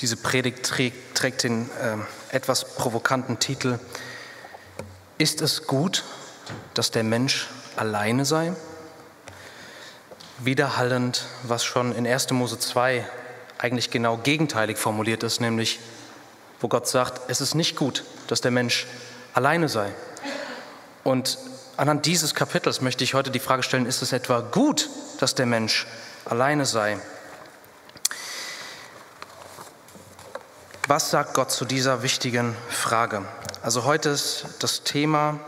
Diese Predigt trägt, trägt den äh, etwas provokanten Titel Ist es gut, dass der Mensch alleine sei? Widerhallend, was schon in 1. Mose 2 eigentlich genau gegenteilig formuliert ist, nämlich wo Gott sagt, es ist nicht gut, dass der Mensch alleine sei. Und anhand dieses Kapitels möchte ich heute die Frage stellen, ist es etwa gut, dass der Mensch alleine sei? Was sagt Gott zu dieser wichtigen Frage? Also heute ist das Thema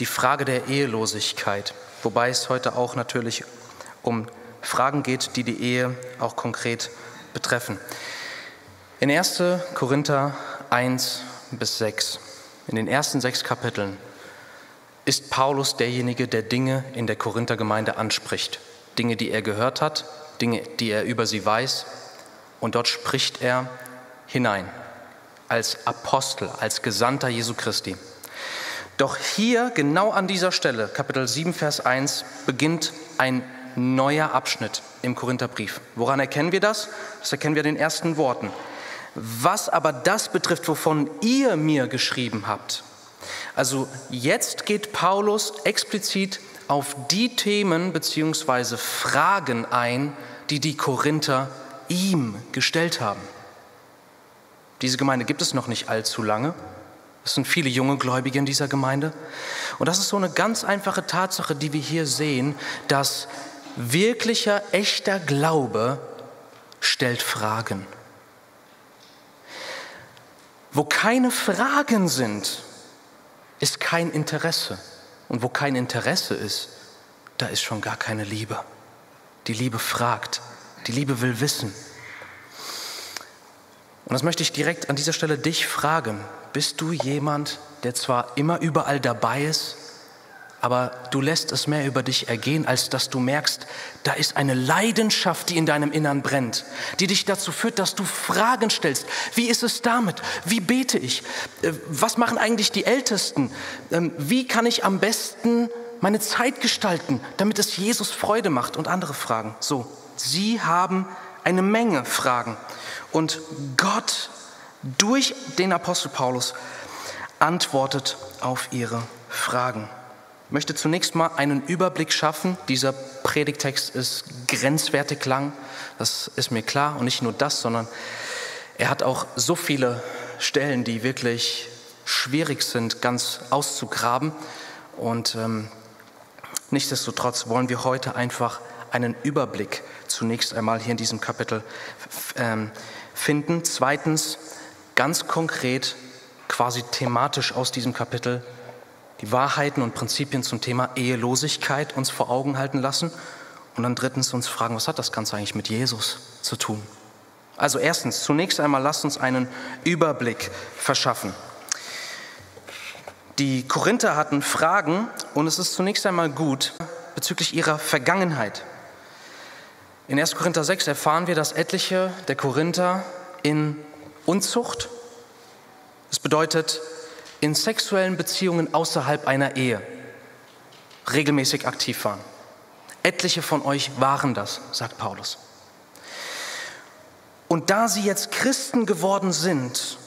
die Frage der Ehelosigkeit, wobei es heute auch natürlich um Fragen geht, die die Ehe auch konkret betreffen. In 1. Korinther 1 bis 6, in den ersten sechs Kapiteln, ist Paulus derjenige, der Dinge in der Korinthergemeinde anspricht. Dinge, die er gehört hat, Dinge, die er über sie weiß. Und dort spricht er hinein als Apostel, als Gesandter Jesu Christi. Doch hier, genau an dieser Stelle, Kapitel 7, Vers 1, beginnt ein neuer Abschnitt im Korintherbrief. Woran erkennen wir das? Das erkennen wir den ersten Worten. Was aber das betrifft, wovon ihr mir geschrieben habt. Also jetzt geht Paulus explizit auf die Themen bzw. Fragen ein, die die Korinther ihm gestellt haben. Diese Gemeinde gibt es noch nicht allzu lange. Es sind viele junge Gläubige in dieser Gemeinde. Und das ist so eine ganz einfache Tatsache, die wir hier sehen, dass wirklicher, echter Glaube stellt Fragen. Wo keine Fragen sind, ist kein Interesse. Und wo kein Interesse ist, da ist schon gar keine Liebe. Die Liebe fragt, die Liebe will wissen. Und das möchte ich direkt an dieser Stelle dich fragen. Bist du jemand, der zwar immer überall dabei ist, aber du lässt es mehr über dich ergehen, als dass du merkst, da ist eine Leidenschaft, die in deinem Innern brennt, die dich dazu führt, dass du Fragen stellst. Wie ist es damit? Wie bete ich? Äh, was machen eigentlich die Ältesten? Ähm, wie kann ich am besten meine Zeit gestalten, damit es Jesus Freude macht? Und andere Fragen. So, sie haben eine Menge Fragen. Und Gott durch den Apostel Paulus antwortet auf ihre Fragen. Ich möchte zunächst mal einen Überblick schaffen. Dieser Predigtext ist grenzwertig lang, das ist mir klar. Und nicht nur das, sondern er hat auch so viele Stellen, die wirklich schwierig sind, ganz auszugraben. Und ähm, nichtsdestotrotz wollen wir heute einfach einen Überblick zunächst einmal hier in diesem Kapitel ähm, finden. Zweitens, ganz konkret, quasi thematisch aus diesem Kapitel, die Wahrheiten und Prinzipien zum Thema Ehelosigkeit uns vor Augen halten lassen. Und dann drittens uns fragen, was hat das Ganze eigentlich mit Jesus zu tun? Also erstens, zunächst einmal lasst uns einen Überblick verschaffen. Die Korinther hatten Fragen und es ist zunächst einmal gut bezüglich ihrer Vergangenheit. In 1. Korinther 6 erfahren wir, dass etliche der Korinther in Unzucht, das bedeutet in sexuellen Beziehungen außerhalb einer Ehe, regelmäßig aktiv waren. Etliche von euch waren das, sagt Paulus. Und da sie jetzt Christen geworden sind,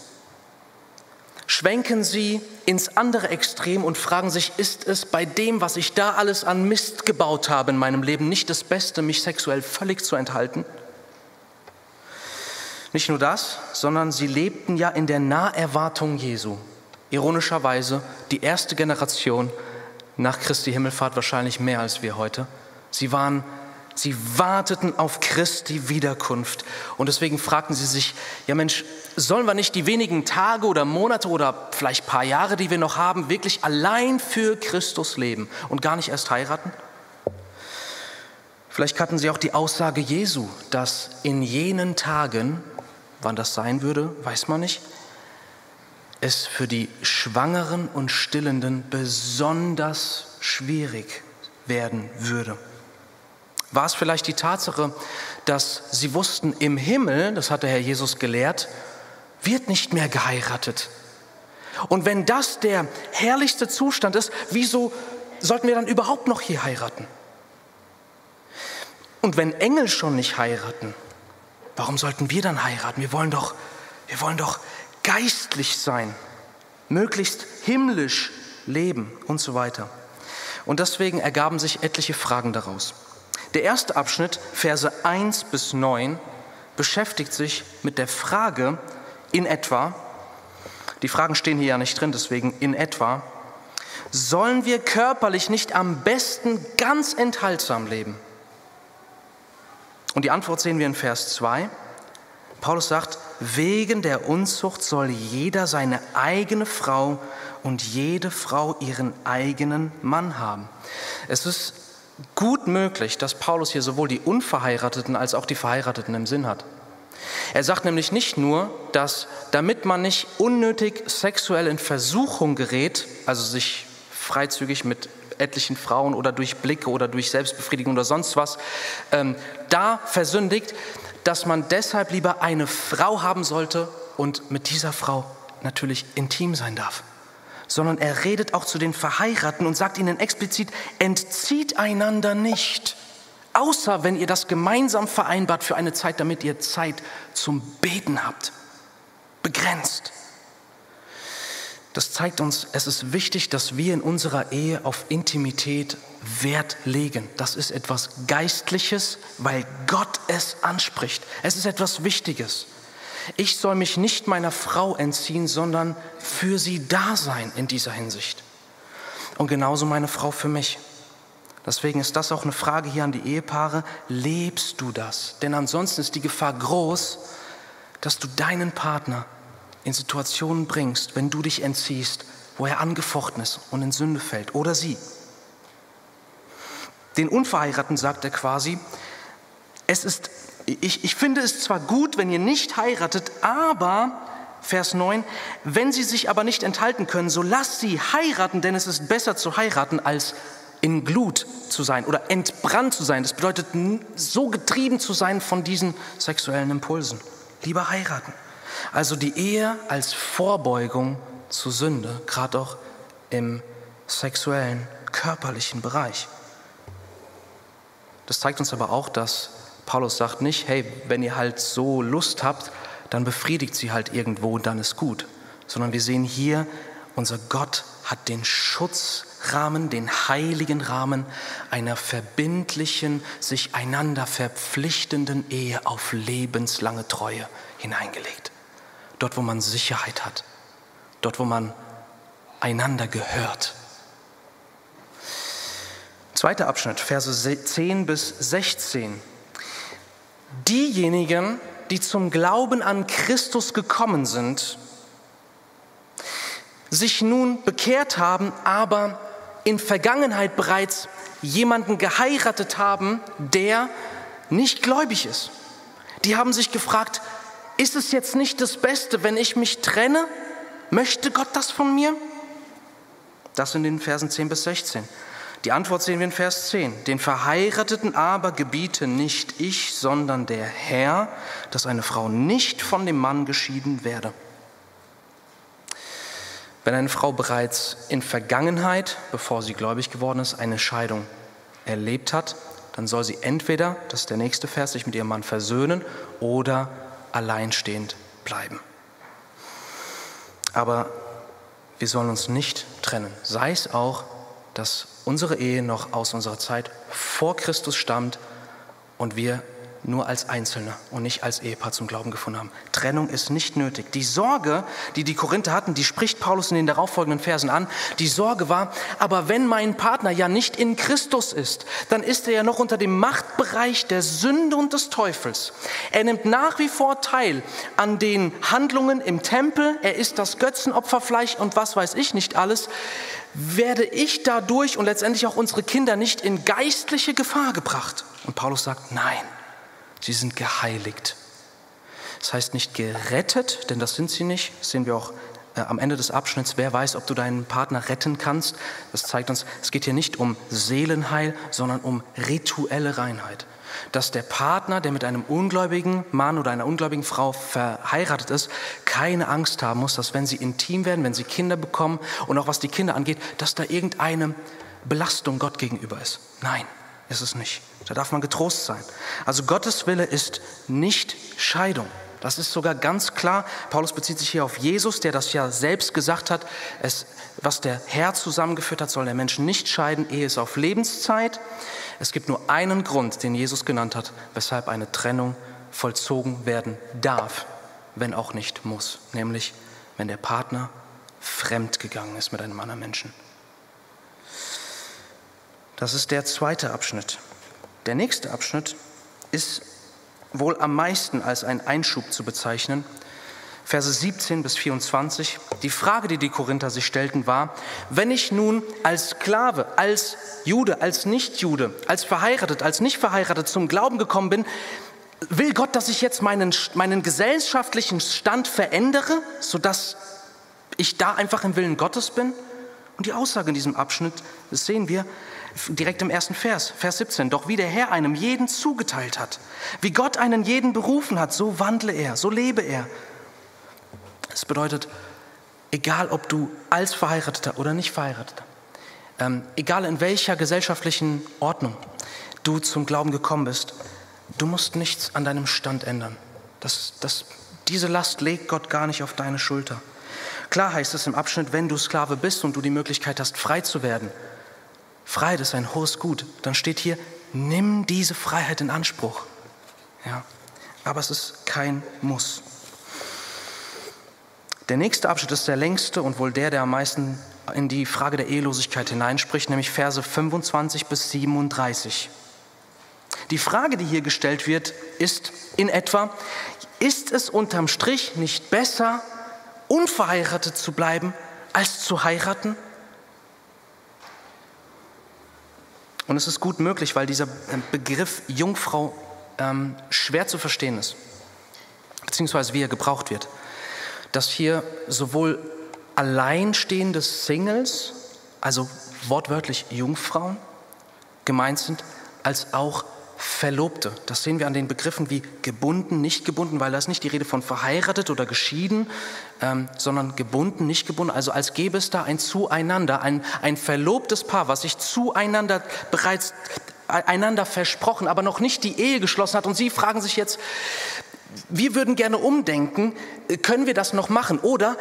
schwenken sie ins andere Extrem und fragen sich, ist es bei dem, was ich da alles an Mist gebaut habe in meinem Leben, nicht das Beste, mich sexuell völlig zu enthalten? Nicht nur das, sondern sie lebten ja in der Naherwartung Jesu. Ironischerweise die erste Generation nach Christi Himmelfahrt wahrscheinlich mehr als wir heute. Sie waren Sie warteten auf Christi Wiederkunft. Und deswegen fragten sie sich, ja Mensch, sollen wir nicht die wenigen Tage oder Monate oder vielleicht paar Jahre, die wir noch haben, wirklich allein für Christus leben und gar nicht erst heiraten? Vielleicht hatten sie auch die Aussage Jesu, dass in jenen Tagen, wann das sein würde, weiß man nicht, es für die Schwangeren und Stillenden besonders schwierig werden würde. War es vielleicht die Tatsache, dass sie wussten, im Himmel, das hat der Herr Jesus gelehrt, wird nicht mehr geheiratet. Und wenn das der herrlichste Zustand ist, wieso sollten wir dann überhaupt noch hier heiraten? Und wenn Engel schon nicht heiraten, Warum sollten wir dann heiraten? Wir wollen doch, wir wollen doch geistlich sein, möglichst himmlisch leben und so weiter. Und deswegen ergaben sich etliche Fragen daraus. Der erste Abschnitt, Verse 1 bis 9, beschäftigt sich mit der Frage in etwa, die Fragen stehen hier ja nicht drin, deswegen in etwa, sollen wir körperlich nicht am besten ganz enthaltsam leben? Und die Antwort sehen wir in Vers 2. Paulus sagt, wegen der Unzucht soll jeder seine eigene Frau und jede Frau ihren eigenen Mann haben. Es ist gut möglich, dass Paulus hier sowohl die Unverheirateten als auch die Verheirateten im Sinn hat. Er sagt nämlich nicht nur, dass damit man nicht unnötig sexuell in Versuchung gerät, also sich freizügig mit etlichen Frauen oder durch Blicke oder durch Selbstbefriedigung oder sonst was ähm, da versündigt, dass man deshalb lieber eine Frau haben sollte und mit dieser Frau natürlich intim sein darf. Sondern er redet auch zu den Verheirateten und sagt ihnen explizit, entzieht einander nicht, außer wenn ihr das gemeinsam vereinbart für eine Zeit, damit ihr Zeit zum Beten habt. Begrenzt. Das zeigt uns, es ist wichtig, dass wir in unserer Ehe auf Intimität Wert legen. Das ist etwas Geistliches, weil Gott es anspricht. Es ist etwas Wichtiges. Ich soll mich nicht meiner Frau entziehen, sondern für sie da sein in dieser Hinsicht. Und genauso meine Frau für mich. Deswegen ist das auch eine Frage hier an die Ehepaare. Lebst du das? Denn ansonsten ist die Gefahr groß, dass du deinen Partner in Situationen bringst, wenn du dich entziehst, wo er angefochten ist und in Sünde fällt oder sie. Den Unverheirateten sagt er quasi, es ist, ich, ich finde es zwar gut, wenn ihr nicht heiratet, aber, Vers 9, wenn sie sich aber nicht enthalten können, so lasst sie heiraten, denn es ist besser zu heiraten, als in Glut zu sein oder entbrannt zu sein. Das bedeutet, so getrieben zu sein von diesen sexuellen Impulsen. Lieber heiraten. Also die Ehe als Vorbeugung zu Sünde, gerade auch im sexuellen, körperlichen Bereich. Das zeigt uns aber auch, dass Paulus sagt nicht, hey, wenn ihr halt so Lust habt, dann befriedigt sie halt irgendwo und dann ist gut. Sondern wir sehen hier, unser Gott hat den Schutzrahmen, den heiligen Rahmen einer verbindlichen, sich einander verpflichtenden Ehe auf lebenslange Treue hineingelegt dort wo man Sicherheit hat, dort wo man einander gehört. Zweiter Abschnitt, Verse 10 bis 16. Diejenigen, die zum Glauben an Christus gekommen sind, sich nun bekehrt haben, aber in Vergangenheit bereits jemanden geheiratet haben, der nicht gläubig ist. Die haben sich gefragt, ist es jetzt nicht das Beste, wenn ich mich trenne? Möchte Gott das von mir? Das in den Versen 10 bis 16. Die Antwort sehen wir in Vers 10. Den Verheirateten aber gebiete nicht ich, sondern der Herr, dass eine Frau nicht von dem Mann geschieden werde. Wenn eine Frau bereits in Vergangenheit, bevor sie gläubig geworden ist, eine Scheidung erlebt hat, dann soll sie entweder, das ist der nächste Vers, sich mit ihrem Mann versöhnen oder alleinstehend bleiben. Aber wir sollen uns nicht trennen, sei es auch, dass unsere Ehe noch aus unserer Zeit vor Christus stammt und wir nur als Einzelne und nicht als Ehepaar zum Glauben gefunden haben. Trennung ist nicht nötig. Die Sorge, die die Korinther hatten, die spricht Paulus in den darauffolgenden Versen an. Die Sorge war, aber wenn mein Partner ja nicht in Christus ist, dann ist er ja noch unter dem Machtbereich der Sünde und des Teufels. Er nimmt nach wie vor teil an den Handlungen im Tempel. Er ist das Götzenopferfleisch und was weiß ich nicht alles. Werde ich dadurch und letztendlich auch unsere Kinder nicht in geistliche Gefahr gebracht? Und Paulus sagt, nein. Sie sind geheiligt. Das heißt nicht gerettet, denn das sind sie nicht. Das sehen wir auch äh, am Ende des Abschnitts. Wer weiß, ob du deinen Partner retten kannst. Das zeigt uns, es geht hier nicht um Seelenheil, sondern um rituelle Reinheit. Dass der Partner, der mit einem ungläubigen Mann oder einer ungläubigen Frau verheiratet ist, keine Angst haben muss, dass wenn sie intim werden, wenn sie Kinder bekommen und auch was die Kinder angeht, dass da irgendeine Belastung Gott gegenüber ist. Nein, ist es nicht. Da darf man getrost sein. Also Gottes Wille ist nicht Scheidung. Das ist sogar ganz klar. Paulus bezieht sich hier auf Jesus, der das ja selbst gesagt hat. Es, was der Herr zusammengeführt hat, soll der Mensch nicht scheiden. Ehe ist auf Lebenszeit. Es gibt nur einen Grund, den Jesus genannt hat, weshalb eine Trennung vollzogen werden darf, wenn auch nicht muss. Nämlich, wenn der Partner fremd gegangen ist mit einem anderen Menschen. Das ist der zweite Abschnitt. Der nächste Abschnitt ist wohl am meisten als ein Einschub zu bezeichnen. Verse 17 bis 24. Die Frage, die die Korinther sich stellten, war, wenn ich nun als Sklave, als Jude, als Nichtjude, als verheiratet, als nicht verheiratet zum Glauben gekommen bin, will Gott, dass ich jetzt meinen, meinen gesellschaftlichen Stand verändere, sodass ich da einfach im Willen Gottes bin? Und die Aussage in diesem Abschnitt, das sehen wir, direkt im ersten Vers, Vers 17. Doch wie der Herr einem jeden zugeteilt hat, wie Gott einen jeden berufen hat, so wandle er, so lebe er. Das bedeutet, egal ob du als Verheirateter oder nicht Verheirateter, ähm, egal in welcher gesellschaftlichen Ordnung du zum Glauben gekommen bist, du musst nichts an deinem Stand ändern. Das, das, diese Last legt Gott gar nicht auf deine Schulter. Klar heißt es im Abschnitt, wenn du Sklave bist und du die Möglichkeit hast, frei zu werden, Freiheit ist ein hohes Gut. Dann steht hier, nimm diese Freiheit in Anspruch. Ja, aber es ist kein Muss. Der nächste Abschnitt ist der längste und wohl der, der am meisten in die Frage der Ehelosigkeit hineinspricht, nämlich Verse 25 bis 37. Die Frage, die hier gestellt wird, ist in etwa, ist es unterm Strich nicht besser, unverheiratet zu bleiben, als zu heiraten? Und es ist gut möglich, weil dieser ähm, Begriff Jungfrau ähm, schwer zu verstehen ist, beziehungsweise wie er gebraucht wird. Dass hier sowohl alleinstehende Singles, also wortwörtlich Jungfrauen, gemeint sind, als auch Verlobte. Das sehen wir an den Begriffen wie gebunden, nicht gebunden, weil da ist nicht die Rede von verheiratet oder geschieden, ähm, sondern gebunden, nicht gebunden. Also als gäbe es da ein Zueinander, ein, ein verlobtes Paar, was sich zueinander bereits einander versprochen, aber noch nicht die Ehe geschlossen hat. Und Sie fragen sich jetzt, wir würden gerne umdenken, können wir das noch machen? Oder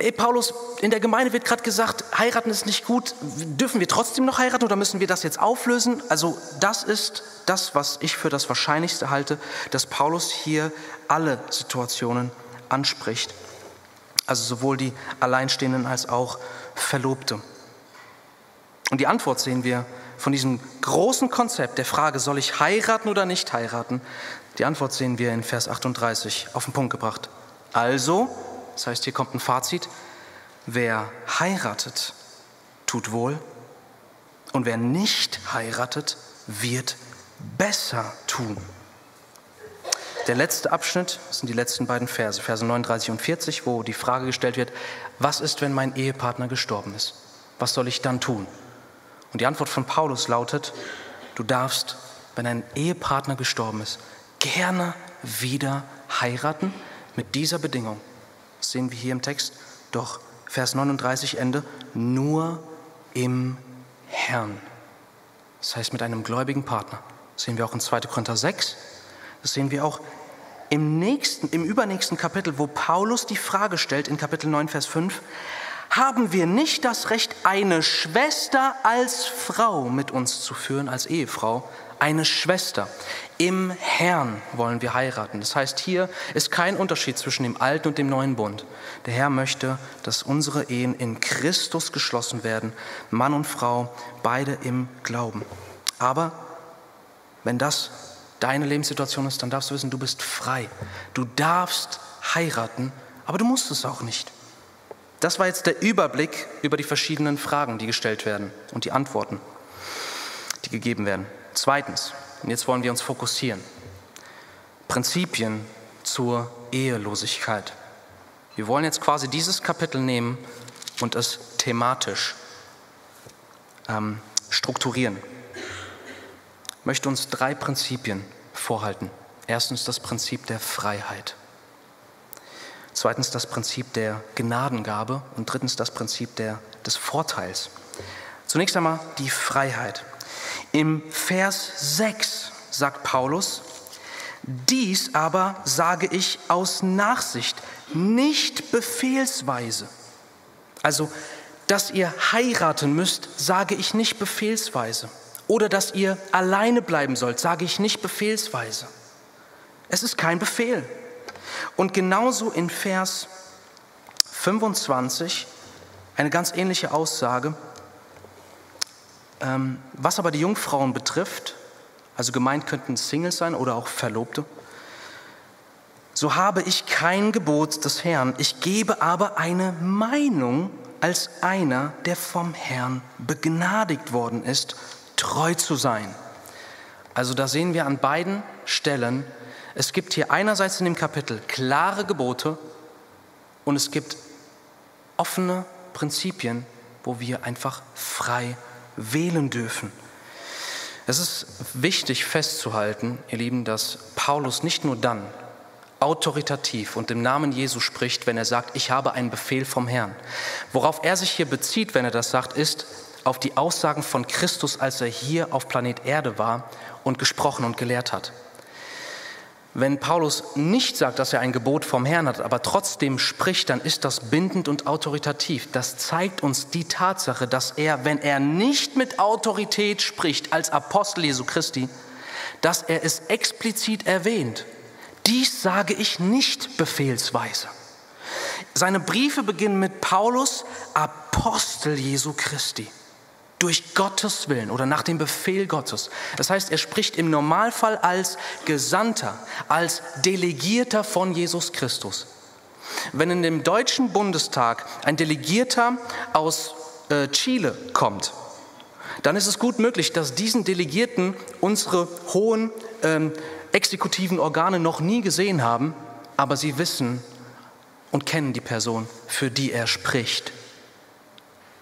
ey Paulus, in der Gemeinde wird gerade gesagt, heiraten ist nicht gut. Dürfen wir trotzdem noch heiraten oder müssen wir das jetzt auflösen? Also das ist das, was ich für das Wahrscheinlichste halte, dass Paulus hier alle Situationen anspricht. Also sowohl die Alleinstehenden als auch Verlobte. Und die Antwort sehen wir von diesem großen Konzept der Frage, soll ich heiraten oder nicht heiraten? Die Antwort sehen wir in Vers 38 auf den Punkt gebracht. Also, das heißt, hier kommt ein Fazit. Wer heiratet, tut wohl. Und wer nicht heiratet, wird besser tun. Der letzte Abschnitt sind die letzten beiden Verse, Verse 39 und 40, wo die Frage gestellt wird, was ist, wenn mein Ehepartner gestorben ist? Was soll ich dann tun? Und die Antwort von Paulus lautet, du darfst, wenn ein Ehepartner gestorben ist, gerne wieder heiraten mit dieser Bedingung. Das sehen wir hier im Text. Doch Vers 39 Ende, nur im Herrn. Das heißt mit einem gläubigen Partner. Das sehen wir auch in 2. Korinther 6. Das sehen wir auch im nächsten, im übernächsten Kapitel, wo Paulus die Frage stellt, in Kapitel 9, Vers 5, haben wir nicht das Recht, eine Schwester als Frau mit uns zu führen, als Ehefrau? Eine Schwester. Im Herrn wollen wir heiraten. Das heißt, hier ist kein Unterschied zwischen dem alten und dem neuen Bund. Der Herr möchte, dass unsere Ehen in Christus geschlossen werden, Mann und Frau, beide im Glauben. Aber wenn das deine Lebenssituation ist, dann darfst du wissen, du bist frei. Du darfst heiraten, aber du musst es auch nicht. Das war jetzt der Überblick über die verschiedenen Fragen, die gestellt werden und die Antworten, die gegeben werden. Zweitens, und jetzt wollen wir uns fokussieren, Prinzipien zur Ehelosigkeit. Wir wollen jetzt quasi dieses Kapitel nehmen und es thematisch ähm, strukturieren. Ich möchte uns drei Prinzipien vorhalten. Erstens das Prinzip der Freiheit. Zweitens das Prinzip der Gnadengabe und drittens das Prinzip der, des Vorteils. Zunächst einmal die Freiheit. Im Vers 6 sagt Paulus, dies aber sage ich aus Nachsicht, nicht befehlsweise. Also, dass ihr heiraten müsst, sage ich nicht befehlsweise. Oder dass ihr alleine bleiben sollt, sage ich nicht befehlsweise. Es ist kein Befehl. Und genauso in Vers 25 eine ganz ähnliche Aussage. Ähm, was aber die Jungfrauen betrifft, also gemeint könnten Singles sein oder auch Verlobte, so habe ich kein Gebot des Herrn, ich gebe aber eine Meinung als einer, der vom Herrn begnadigt worden ist, treu zu sein. Also da sehen wir an beiden Stellen, es gibt hier einerseits in dem Kapitel klare Gebote und es gibt offene Prinzipien, wo wir einfach frei wählen dürfen. Es ist wichtig festzuhalten, ihr Lieben, dass Paulus nicht nur dann autoritativ und im Namen Jesu spricht, wenn er sagt, ich habe einen Befehl vom Herrn. Worauf er sich hier bezieht, wenn er das sagt, ist auf die Aussagen von Christus, als er hier auf Planet Erde war und gesprochen und gelehrt hat. Wenn Paulus nicht sagt, dass er ein Gebot vom Herrn hat, aber trotzdem spricht, dann ist das bindend und autoritativ. Das zeigt uns die Tatsache, dass er, wenn er nicht mit Autorität spricht als Apostel Jesu Christi, dass er es explizit erwähnt. Dies sage ich nicht befehlsweise. Seine Briefe beginnen mit Paulus, Apostel Jesu Christi durch Gottes Willen oder nach dem Befehl Gottes. Das heißt, er spricht im Normalfall als Gesandter, als Delegierter von Jesus Christus. Wenn in dem Deutschen Bundestag ein Delegierter aus äh, Chile kommt, dann ist es gut möglich, dass diesen Delegierten unsere hohen ähm, exekutiven Organe noch nie gesehen haben, aber sie wissen und kennen die Person, für die er spricht.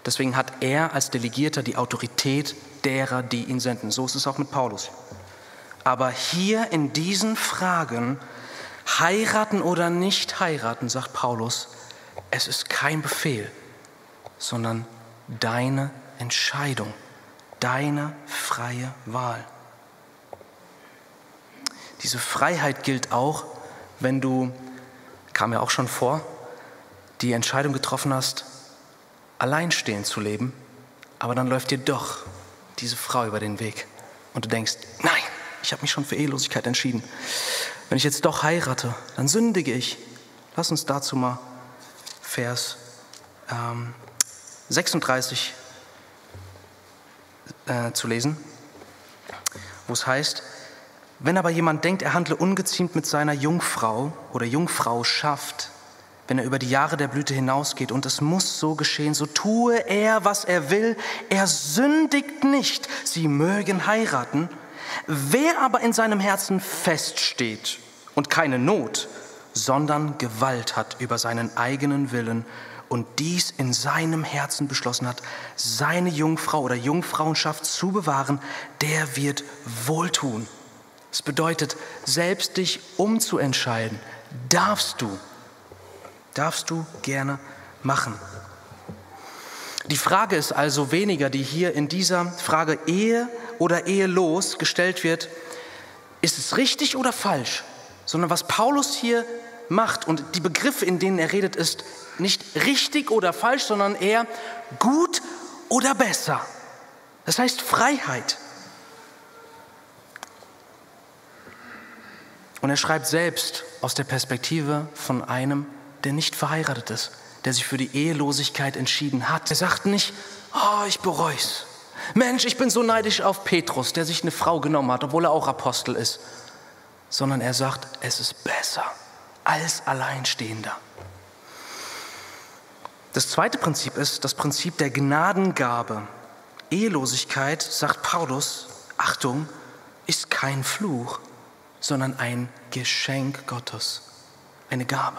Deswegen hat er als Delegierter die Autorität derer, die ihn senden. So ist es auch mit Paulus. Aber hier in diesen Fragen, heiraten oder nicht heiraten, sagt Paulus, es ist kein Befehl, sondern deine Entscheidung, deine freie Wahl. Diese Freiheit gilt auch, wenn du, kam ja auch schon vor, die Entscheidung getroffen hast, alleinstehend zu leben, aber dann läuft dir doch diese Frau über den Weg und du denkst, nein, ich habe mich schon für Ehelosigkeit entschieden. Wenn ich jetzt doch heirate, dann sündige ich. Lass uns dazu mal Vers ähm, 36 äh, zu lesen, wo es heißt, wenn aber jemand denkt, er handle ungeziemt mit seiner Jungfrau oder Jungfrau schafft, wenn er über die Jahre der Blüte hinausgeht. Und es muss so geschehen, so tue er, was er will. Er sündigt nicht. Sie mögen heiraten. Wer aber in seinem Herzen feststeht und keine Not, sondern Gewalt hat über seinen eigenen Willen und dies in seinem Herzen beschlossen hat, seine Jungfrau oder Jungfrauenschaft zu bewahren, der wird wohltun. Es bedeutet, selbst dich umzuentscheiden, darfst du Darfst du gerne machen. Die Frage ist also weniger, die hier in dieser Frage Ehe oder Ehelos gestellt wird, ist es richtig oder falsch, sondern was Paulus hier macht und die Begriffe, in denen er redet, ist nicht richtig oder falsch, sondern eher gut oder besser. Das heißt Freiheit. Und er schreibt selbst aus der Perspektive von einem der nicht verheiratet ist, der sich für die Ehelosigkeit entschieden hat. Er sagt nicht, oh, ich es. Mensch, ich bin so neidisch auf Petrus, der sich eine Frau genommen hat, obwohl er auch Apostel ist. Sondern er sagt, es ist besser als Alleinstehender. Das zweite Prinzip ist das Prinzip der Gnadengabe. Ehelosigkeit, sagt Paulus, Achtung, ist kein Fluch, sondern ein Geschenk Gottes, eine Gabe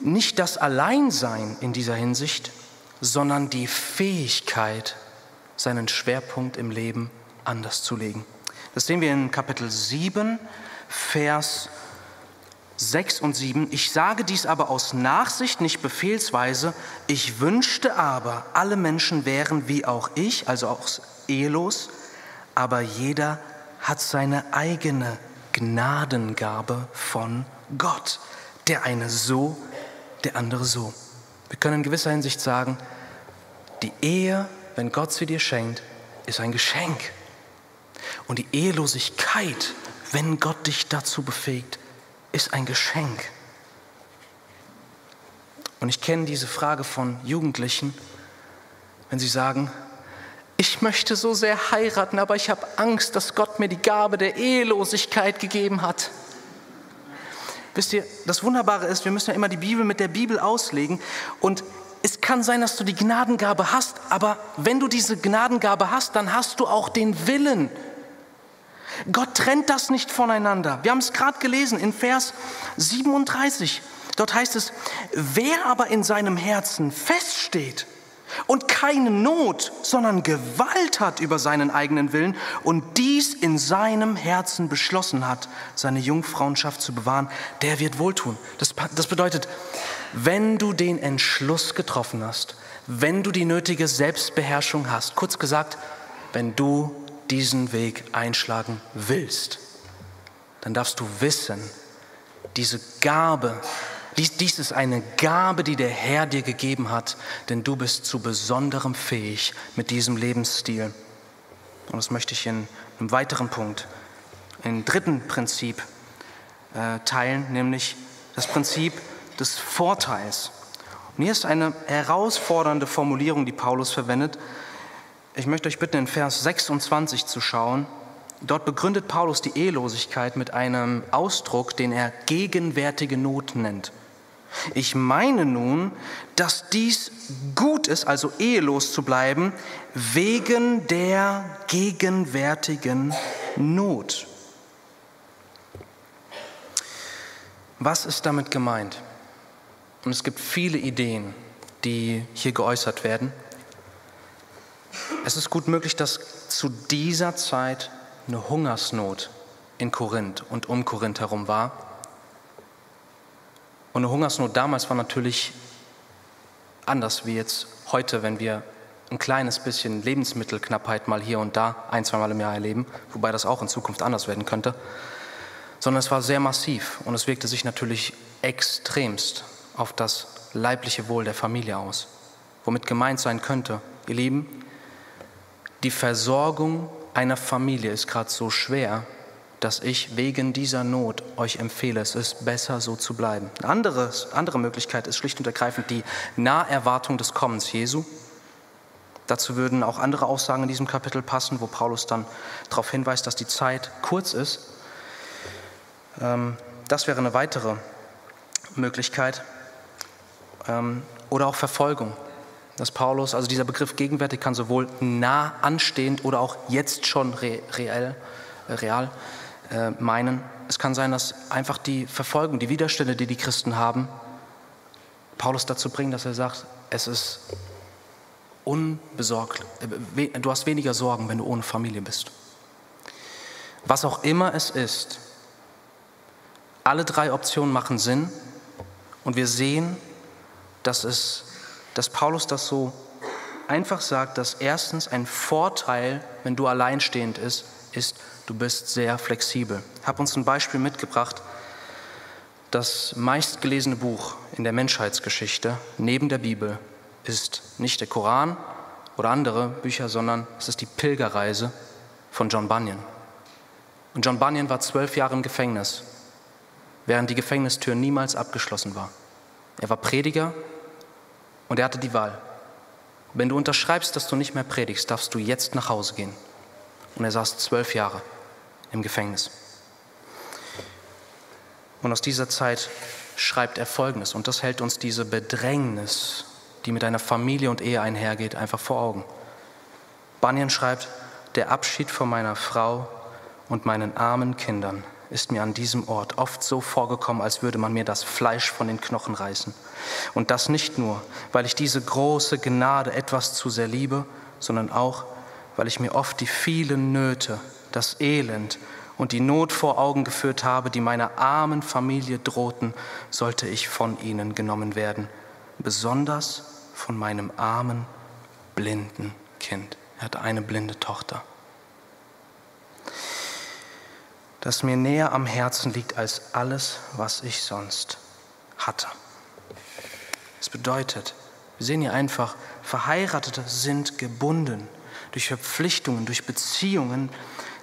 nicht das Alleinsein in dieser Hinsicht, sondern die Fähigkeit, seinen Schwerpunkt im Leben anders zu legen. Das sehen wir in Kapitel 7, Vers 6 und 7, ich sage dies aber aus Nachsicht, nicht befehlsweise, ich wünschte aber, alle Menschen wären wie auch ich, also auch ehelos, aber jeder hat seine eigene Gnadengabe von Gott, der eine so, der andere so. Wir können in gewisser Hinsicht sagen, die Ehe, wenn Gott sie dir schenkt, ist ein Geschenk. Und die Ehelosigkeit, wenn Gott dich dazu befähigt, ist ein Geschenk. Und ich kenne diese Frage von Jugendlichen, wenn sie sagen, ich möchte so sehr heiraten, aber ich habe Angst, dass Gott mir die Gabe der Ehelosigkeit gegeben hat. Wisst ihr, das Wunderbare ist, wir müssen ja immer die Bibel mit der Bibel auslegen und es kann sein, dass du die Gnadengabe hast, aber wenn du diese Gnadengabe hast, dann hast du auch den Willen. Gott trennt das nicht voneinander. Wir haben es gerade gelesen in Vers 37. Dort heißt es, wer aber in seinem Herzen feststeht, und keine Not, sondern Gewalt hat über seinen eigenen Willen und dies in seinem Herzen beschlossen hat, seine Jungfrauenschaft zu bewahren, der wird wohltun. Das, das bedeutet, wenn du den Entschluss getroffen hast, wenn du die nötige Selbstbeherrschung hast, kurz gesagt, wenn du diesen Weg einschlagen willst, dann darfst du wissen, diese Gabe dies, dies ist eine Gabe, die der Herr dir gegeben hat, denn du bist zu Besonderem fähig mit diesem Lebensstil. Und das möchte ich in einem weiteren Punkt, im dritten Prinzip äh, teilen, nämlich das Prinzip des Vorteils. Und hier ist eine herausfordernde Formulierung, die Paulus verwendet. Ich möchte euch bitten, in Vers 26 zu schauen. Dort begründet Paulus die Ehelosigkeit mit einem Ausdruck, den er gegenwärtige Not nennt. Ich meine nun, dass dies gut ist, also ehelos zu bleiben, wegen der gegenwärtigen Not. Was ist damit gemeint? Und es gibt viele Ideen, die hier geäußert werden. Es ist gut möglich, dass zu dieser Zeit eine Hungersnot in Korinth und um Korinth herum war. Und eine Hungersnot damals war natürlich anders wie jetzt heute, wenn wir ein kleines bisschen Lebensmittelknappheit mal hier und da ein, zweimal im Jahr erleben, wobei das auch in Zukunft anders werden könnte, sondern es war sehr massiv und es wirkte sich natürlich extremst auf das leibliche Wohl der Familie aus. Womit gemeint sein könnte, ihr Lieben, die Versorgung einer Familie ist gerade so schwer, dass ich wegen dieser Not euch empfehle, es ist besser so zu bleiben. Eine andere, andere Möglichkeit ist schlicht und ergreifend die Naherwartung des Kommens Jesu. Dazu würden auch andere Aussagen in diesem Kapitel passen, wo Paulus dann darauf hinweist, dass die Zeit kurz ist. Ähm, das wäre eine weitere Möglichkeit. Ähm, oder auch Verfolgung. Dass Paulus, also dieser Begriff gegenwärtig kann sowohl nah anstehend oder auch jetzt schon reell, äh, real äh, meinen. Es kann sein, dass einfach die Verfolgung, die Widerstände, die die Christen haben, Paulus dazu bringen, dass er sagt, es ist unbesorgt, äh, du hast weniger Sorgen, wenn du ohne Familie bist. Was auch immer es ist, alle drei Optionen machen Sinn und wir sehen, dass, es, dass Paulus das so einfach sagt, dass erstens ein Vorteil, wenn du alleinstehend ist, ist, du bist sehr flexibel. Ich habe uns ein Beispiel mitgebracht. Das meistgelesene Buch in der Menschheitsgeschichte neben der Bibel ist nicht der Koran oder andere Bücher, sondern es ist die Pilgerreise von John Bunyan. Und John Bunyan war zwölf Jahre im Gefängnis, während die Gefängnistür niemals abgeschlossen war. Er war Prediger und er hatte die Wahl. Wenn du unterschreibst, dass du nicht mehr predigst, darfst du jetzt nach Hause gehen. Und er saß zwölf Jahre im Gefängnis. Und aus dieser Zeit schreibt er Folgendes, und das hält uns diese Bedrängnis, die mit einer Familie und Ehe einhergeht, einfach vor Augen. Bunyan schreibt, der Abschied von meiner Frau und meinen armen Kindern ist mir an diesem Ort oft so vorgekommen, als würde man mir das Fleisch von den Knochen reißen. Und das nicht nur, weil ich diese große Gnade etwas zu sehr liebe, sondern auch, weil ich mir oft die vielen Nöte, das Elend und die Not vor Augen geführt habe, die meiner armen Familie drohten, sollte ich von ihnen genommen werden, besonders von meinem armen, blinden Kind. Er hatte eine blinde Tochter. Das mir näher am Herzen liegt als alles, was ich sonst hatte. Das bedeutet, wir sehen hier einfach, Verheiratete sind gebunden durch Verpflichtungen, durch Beziehungen,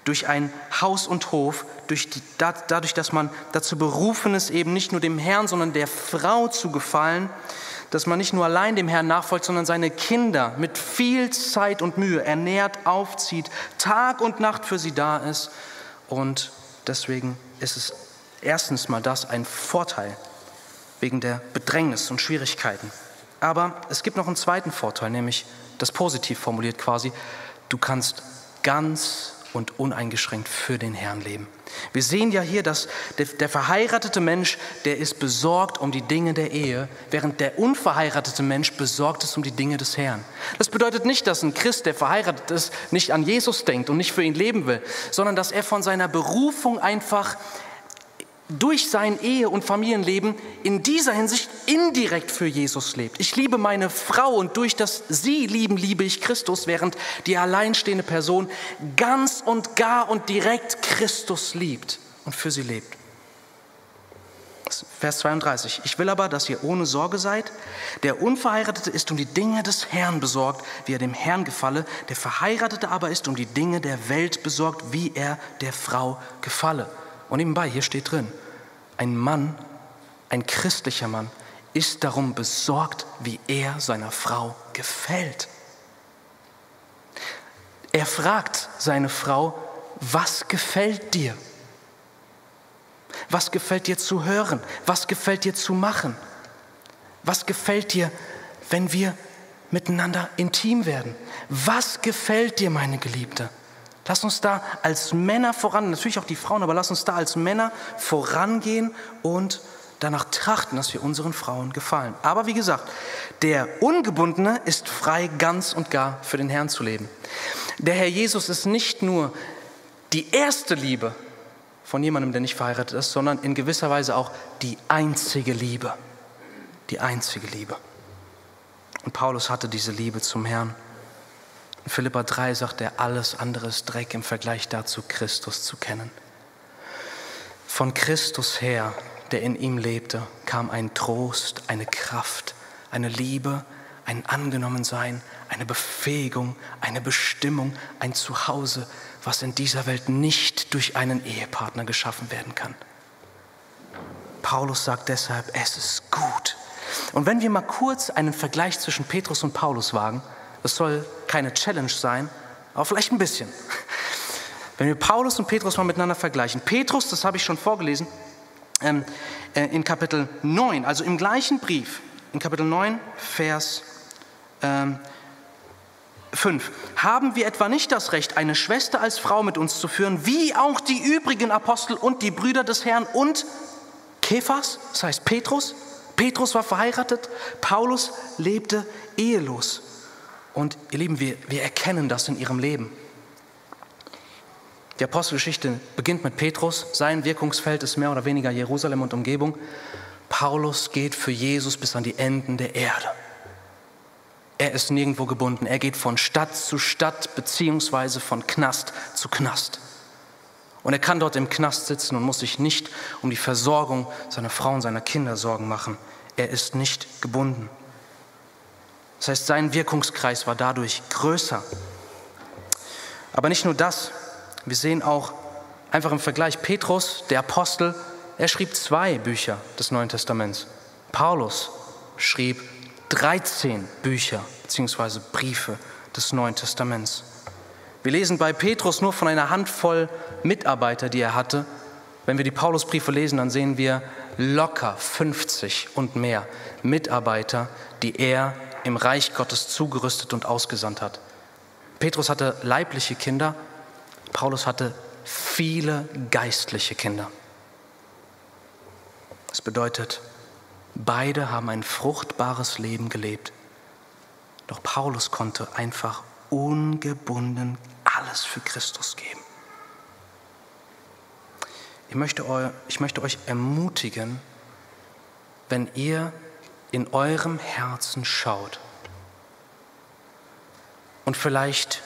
durch ein Haus und Hof, durch die, dadurch, dass man dazu berufen ist, eben nicht nur dem Herrn, sondern der Frau zu gefallen, dass man nicht nur allein dem Herrn nachfolgt, sondern seine Kinder mit viel Zeit und Mühe ernährt, aufzieht, Tag und Nacht für sie da ist. Und deswegen ist es erstens mal das ein Vorteil wegen der Bedrängnis und Schwierigkeiten. Aber es gibt noch einen zweiten Vorteil, nämlich das positiv formuliert quasi, du kannst ganz und uneingeschränkt für den Herrn leben. Wir sehen ja hier, dass der, der, verheiratete Mensch, der ist besorgt um die Dinge der Ehe, während der unverheiratete Mensch besorgt ist um die Dinge des Herrn. Das bedeutet nicht, dass ein Christ, der verheiratet ist, nicht an Jesus denkt und nicht für ihn leben will, sondern dass er von seiner Berufung einfach durch sein Ehe- und Familienleben in dieser Hinsicht indirekt für Jesus lebt. Ich liebe meine Frau und durch das Sie lieben, liebe ich Christus, während die alleinstehende Person ganz und gar und direkt Christus liebt und für sie lebt. Vers 32. Ich will aber, dass ihr ohne Sorge seid. Der Unverheiratete ist um die Dinge des Herrn besorgt, wie er dem Herrn gefalle. Der Verheiratete aber ist um die Dinge der Welt besorgt, wie er der Frau gefalle. Und nebenbei, hier steht drin, ein Mann, ein christlicher Mann, ist darum besorgt, wie er seiner Frau gefällt. Er fragt seine Frau, was gefällt dir? Was gefällt dir zu hören? Was gefällt dir zu machen? Was gefällt dir, wenn wir miteinander intim werden? Was gefällt dir, meine Geliebte? Lass uns da als Männer voran, natürlich auch die Frauen, aber lass uns da als Männer vorangehen und danach trachten, dass wir unseren Frauen gefallen. Aber wie gesagt, der Ungebundene ist frei, ganz und gar für den Herrn zu leben. Der Herr Jesus ist nicht nur die erste Liebe von jemandem, der nicht verheiratet ist, sondern in gewisser Weise auch die einzige Liebe. Die einzige Liebe. Und Paulus hatte diese Liebe zum Herrn. In Philippa 3 sagt er, alles andere ist Dreck im Vergleich dazu, Christus zu kennen. Von Christus her, der in ihm lebte, kam ein Trost, eine Kraft, eine Liebe, ein Angenommensein, eine Befähigung, eine Bestimmung, ein Zuhause, was in dieser Welt nicht durch einen Ehepartner geschaffen werden kann. Paulus sagt deshalb, es ist gut. Und wenn wir mal kurz einen Vergleich zwischen Petrus und Paulus wagen, das soll keine Challenge sein, aber vielleicht ein bisschen. Wenn wir Paulus und Petrus mal miteinander vergleichen. Petrus, das habe ich schon vorgelesen, ähm, äh, in Kapitel 9, also im gleichen Brief, in Kapitel 9, Vers ähm, 5. Haben wir etwa nicht das Recht, eine Schwester als Frau mit uns zu führen, wie auch die übrigen Apostel und die Brüder des Herrn und Kephas, das heißt Petrus? Petrus war verheiratet, Paulus lebte ehelos. Und ihr Lieben, wir, wir erkennen das in ihrem Leben. Die Apostelgeschichte beginnt mit Petrus. Sein Wirkungsfeld ist mehr oder weniger Jerusalem und Umgebung. Paulus geht für Jesus bis an die Enden der Erde. Er ist nirgendwo gebunden. Er geht von Stadt zu Stadt beziehungsweise von Knast zu Knast. Und er kann dort im Knast sitzen und muss sich nicht um die Versorgung seiner Frau und seiner Kinder Sorgen machen. Er ist nicht gebunden. Das heißt, sein Wirkungskreis war dadurch größer. Aber nicht nur das, wir sehen auch einfach im Vergleich, Petrus, der Apostel, er schrieb zwei Bücher des Neuen Testaments. Paulus schrieb 13 Bücher bzw. Briefe des Neuen Testaments. Wir lesen bei Petrus nur von einer Handvoll Mitarbeiter, die er hatte. Wenn wir die Paulusbriefe lesen, dann sehen wir locker 50 und mehr Mitarbeiter, die er im Reich Gottes zugerüstet und ausgesandt hat. Petrus hatte leibliche Kinder, Paulus hatte viele geistliche Kinder. Das bedeutet, beide haben ein fruchtbares Leben gelebt. Doch Paulus konnte einfach ungebunden alles für Christus geben. ich möchte, eu, ich möchte euch ermutigen, wenn ihr in eurem Herzen schaut und vielleicht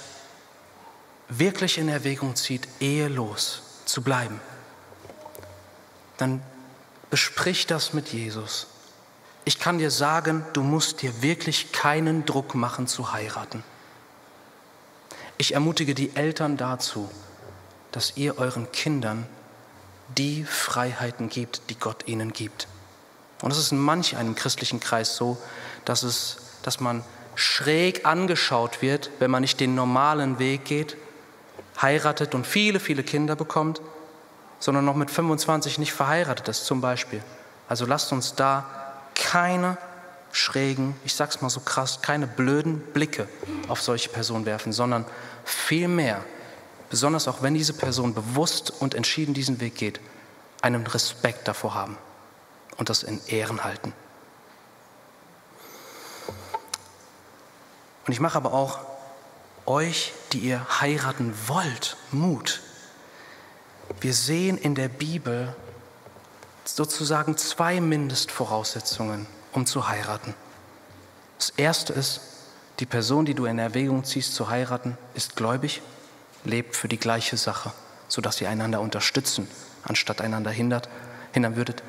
wirklich in Erwägung zieht, ehelos zu bleiben, dann besprich das mit Jesus. Ich kann dir sagen, du musst dir wirklich keinen Druck machen zu heiraten. Ich ermutige die Eltern dazu, dass ihr euren Kindern die Freiheiten gibt, die Gott ihnen gibt. Und es ist in manch einem christlichen Kreis so, dass, es, dass man schräg angeschaut wird, wenn man nicht den normalen Weg geht, heiratet und viele, viele Kinder bekommt, sondern noch mit 25 nicht verheiratet ist zum Beispiel. Also lasst uns da keine schrägen, ich sag's mal so krass, keine blöden Blicke auf solche Personen werfen, sondern vielmehr, besonders auch wenn diese Person bewusst und entschieden diesen Weg geht, einen Respekt davor haben und das in Ehren halten. Und ich mache aber auch euch, die ihr heiraten wollt, Mut. Wir sehen in der Bibel sozusagen zwei Mindestvoraussetzungen, um zu heiraten. Das erste ist, die Person, die du in Erwägung ziehst zu heiraten, ist gläubig, lebt für die gleiche Sache, sodass ihr einander unterstützen, anstatt einander hindert, hindern würdet.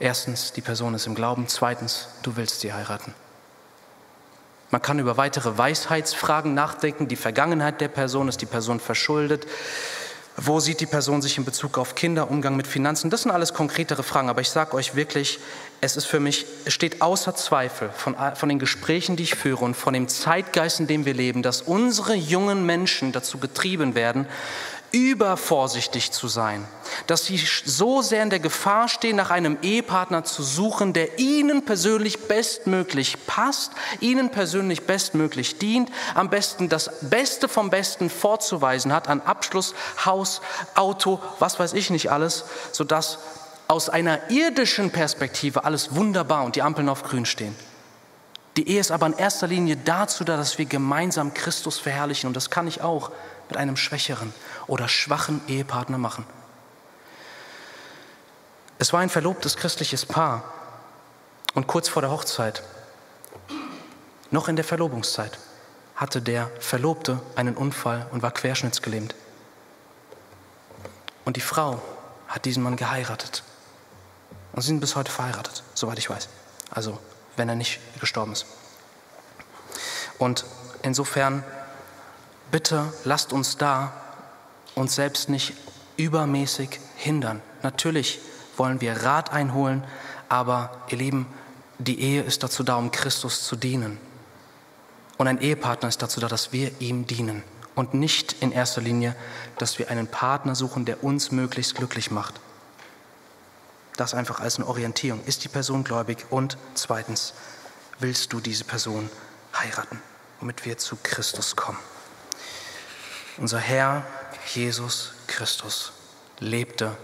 Erstens, die Person ist im Glauben. Zweitens, du willst sie heiraten. Man kann über weitere Weisheitsfragen nachdenken. Die Vergangenheit der Person, ist die Person verschuldet? Wo sieht die Person sich in Bezug auf Kinder, Umgang mit Finanzen? Das sind alles konkretere Fragen, aber ich sage euch wirklich, es ist für mich, es steht außer Zweifel von, von den Gesprächen, die ich führe und von dem Zeitgeist, in dem wir leben, dass unsere jungen Menschen dazu getrieben werden, übervorsichtig zu sein, dass sie so sehr in der Gefahr stehen, nach einem Ehepartner zu suchen, der ihnen persönlich bestmöglich passt, ihnen persönlich bestmöglich dient, am besten das Beste vom Besten vorzuweisen hat an Abschluss, Haus, Auto, was weiß ich nicht alles, sodass aus einer irdischen Perspektive alles wunderbar und die Ampeln auf grün stehen. Die Ehe ist aber in erster Linie dazu da, dass wir gemeinsam Christus verherrlichen und das kann ich auch mit einem schwächeren oder schwachen Ehepartner machen. Es war ein verlobtes christliches Paar und kurz vor der Hochzeit, noch in der Verlobungszeit, hatte der Verlobte einen Unfall und war querschnittsgelähmt. Und die Frau hat diesen Mann geheiratet. Und sie sind bis heute verheiratet, soweit ich weiß. Also, wenn er nicht gestorben ist. Und insofern bitte lasst uns da uns selbst nicht übermäßig hindern. Natürlich wollen wir Rat einholen, aber ihr Lieben, die Ehe ist dazu da, um Christus zu dienen. Und ein Ehepartner ist dazu da, dass wir ihm dienen und nicht in erster Linie, dass wir einen Partner suchen, der uns möglichst glücklich macht. Das einfach als eine Orientierung. Ist die Person gläubig? Und zweitens, willst du diese Person heiraten, womit wir zu Christus kommen? Unser Herr Jesus Christus lebte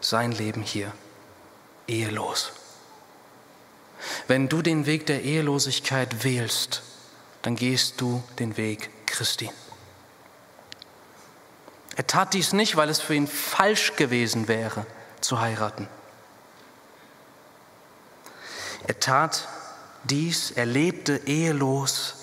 sein Leben hier ehelos. Wenn du den Weg der Ehelosigkeit wählst, dann gehst du den Weg Christi. Er tat dies nicht, weil es für ihn falsch gewesen wäre, zu heiraten. Er tat dies, er lebte ehelos,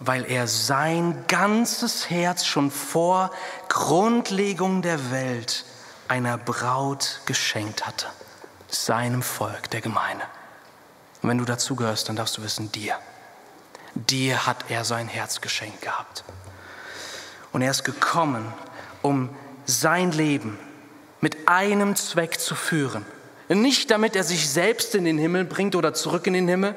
weil er sein ganzes Herz schon vor Grundlegung der Welt einer Braut geschenkt hatte, seinem Volk, der Gemeinde. Und wenn du dazugehörst, dann darfst du wissen, dir, dir hat er sein Herz geschenkt gehabt. Und er ist gekommen, um sein Leben mit einem Zweck zu führen. Nicht damit er sich selbst in den Himmel bringt oder zurück in den Himmel,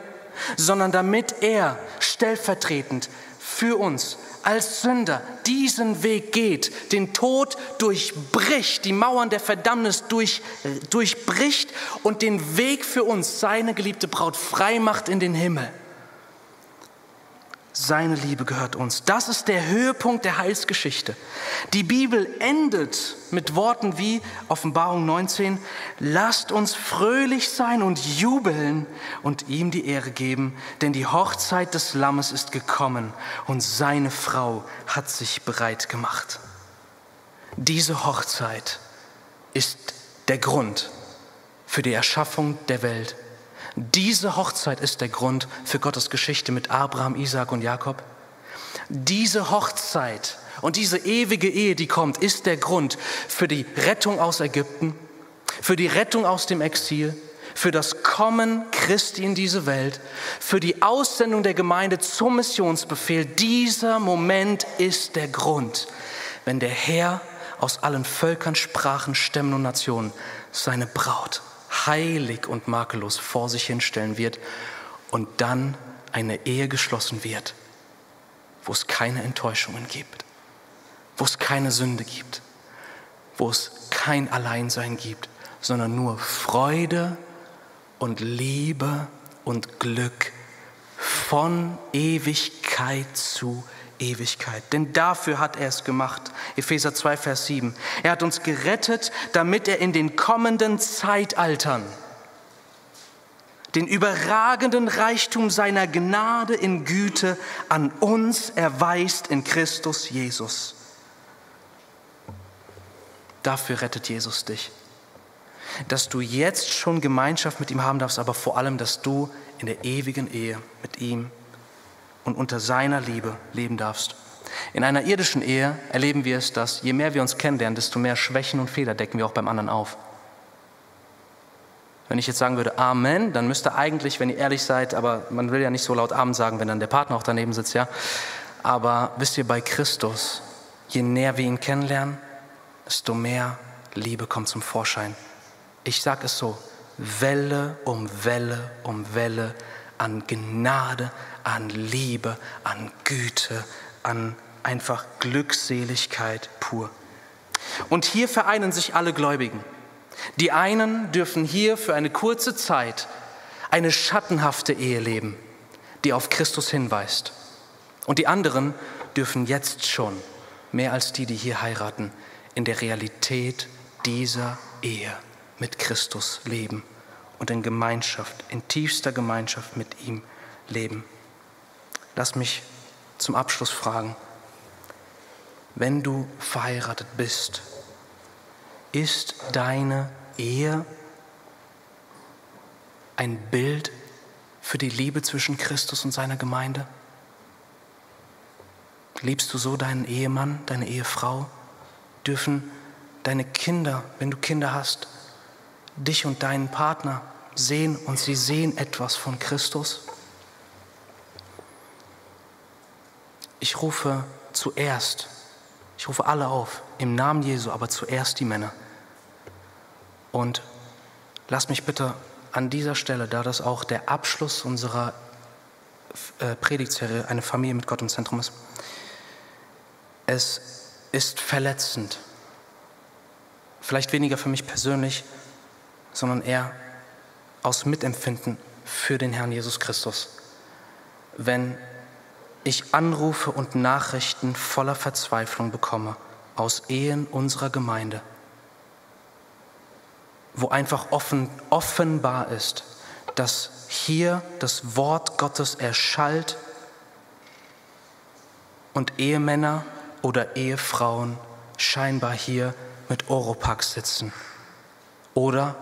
sondern damit er stellvertretend für uns als Sünder diesen Weg geht, den Tod durchbricht, die Mauern der Verdammnis durch, durchbricht und den Weg für uns, seine geliebte Braut, frei macht in den Himmel. Seine Liebe gehört uns. Das ist der Höhepunkt der Heilsgeschichte. Die Bibel endet mit Worten wie Offenbarung 19, lasst uns fröhlich sein und jubeln und ihm die Ehre geben, denn die Hochzeit des Lammes ist gekommen und seine Frau hat sich bereit gemacht. Diese Hochzeit ist der Grund für die Erschaffung der Welt. Diese Hochzeit ist der Grund für Gottes Geschichte mit Abraham, Isaac und Jakob. Diese Hochzeit und diese ewige Ehe, die kommt, ist der Grund für die Rettung aus Ägypten, für die Rettung aus dem Exil, für das Kommen Christi in diese Welt, für die Aussendung der Gemeinde zum Missionsbefehl. Dieser Moment ist der Grund, wenn der Herr aus allen Völkern, Sprachen, Stämmen und Nationen seine Braut heilig und makellos vor sich hinstellen wird und dann eine Ehe geschlossen wird, wo es keine Enttäuschungen gibt, wo es keine Sünde gibt, wo es kein Alleinsein gibt, sondern nur Freude und Liebe und Glück von Ewigkeit zu Ewigkeit. Denn dafür hat er es gemacht. Epheser 2, Vers 7. Er hat uns gerettet, damit er in den kommenden Zeitaltern den überragenden Reichtum seiner Gnade in Güte an uns erweist in Christus Jesus. Dafür rettet Jesus dich. Dass du jetzt schon Gemeinschaft mit ihm haben darfst, aber vor allem, dass du in der ewigen Ehe mit ihm und unter seiner Liebe leben darfst. In einer irdischen Ehe erleben wir es, dass je mehr wir uns kennenlernen, desto mehr Schwächen und Fehler decken wir auch beim anderen auf. Wenn ich jetzt sagen würde Amen, dann müsste eigentlich, wenn ihr ehrlich seid, aber man will ja nicht so laut Amen sagen, wenn dann der Partner auch daneben sitzt, ja. Aber wisst ihr, bei Christus, je näher wir ihn kennenlernen, desto mehr Liebe kommt zum Vorschein. Ich sage es so, Welle um Welle um Welle an Gnade, an Liebe, an Güte, an einfach Glückseligkeit pur. Und hier vereinen sich alle Gläubigen. Die einen dürfen hier für eine kurze Zeit eine schattenhafte Ehe leben, die auf Christus hinweist. Und die anderen dürfen jetzt schon, mehr als die, die hier heiraten, in der Realität dieser Ehe mit Christus leben und in Gemeinschaft, in tiefster Gemeinschaft mit ihm leben. Lass mich zum Abschluss fragen, wenn du verheiratet bist, ist deine Ehe ein Bild für die Liebe zwischen Christus und seiner Gemeinde? Liebst du so deinen Ehemann, deine Ehefrau? Dürfen deine Kinder, wenn du Kinder hast, dich und deinen Partner sehen und sie sehen etwas von Christus? Ich rufe zuerst, ich rufe alle auf, im Namen Jesu, aber zuerst die Männer. Und lass mich bitte an dieser Stelle, da das auch der Abschluss unserer äh, Predigtserie Eine Familie mit Gott im Zentrum ist, es ist verletzend. Vielleicht weniger für mich persönlich, sondern eher aus Mitempfinden für den Herrn Jesus Christus. Wenn ich Anrufe und Nachrichten voller Verzweiflung bekomme aus Ehen unserer Gemeinde, wo einfach offen, offenbar ist, dass hier das Wort Gottes erschallt und Ehemänner oder Ehefrauen scheinbar hier mit Oropax sitzen oder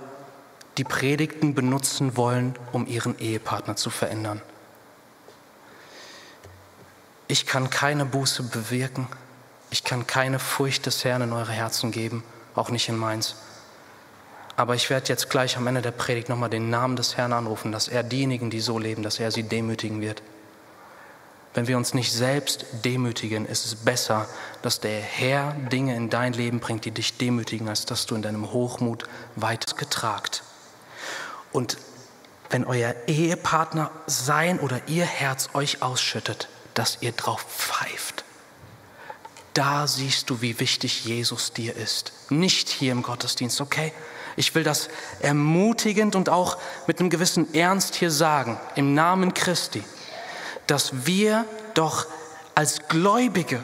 die Predigten benutzen wollen, um ihren Ehepartner zu verändern. Ich kann keine Buße bewirken. Ich kann keine Furcht des Herrn in eure Herzen geben, auch nicht in meins. Aber ich werde jetzt gleich am Ende der Predigt nochmal den Namen des Herrn anrufen, dass er diejenigen, die so leben, dass er sie demütigen wird. Wenn wir uns nicht selbst demütigen, ist es besser, dass der Herr Dinge in dein Leben bringt, die dich demütigen, als dass du in deinem Hochmut weit getragt. Und wenn euer Ehepartner sein oder ihr Herz euch ausschüttet, dass ihr drauf pfeift. Da siehst du, wie wichtig Jesus dir ist. Nicht hier im Gottesdienst, okay? Ich will das ermutigend und auch mit einem gewissen Ernst hier sagen, im Namen Christi, dass wir doch als Gläubige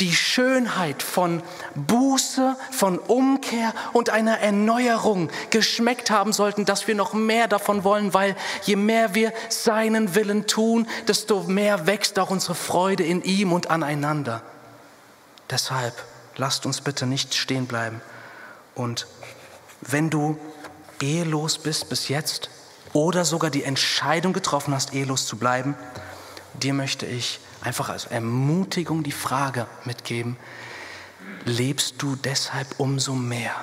die Schönheit von Buße, von Umkehr und einer Erneuerung geschmeckt haben sollten, dass wir noch mehr davon wollen, weil je mehr wir seinen Willen tun, desto mehr wächst auch unsere Freude in ihm und aneinander. Deshalb lasst uns bitte nicht stehen bleiben und wenn du ehelos bist bis jetzt oder sogar die Entscheidung getroffen hast, ehelos zu bleiben, dir möchte ich einfach als Ermutigung die Frage mitgeben, lebst du deshalb umso mehr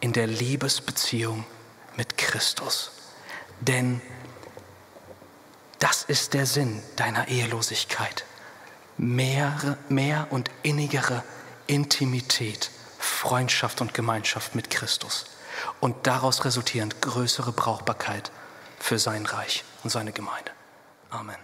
in der Liebesbeziehung mit Christus? Denn das ist der Sinn deiner Ehelosigkeit. Mehr, mehr und innigere Intimität, Freundschaft und Gemeinschaft mit Christus. Und daraus resultierend größere Brauchbarkeit für sein Reich und seine Gemeinde. Amen.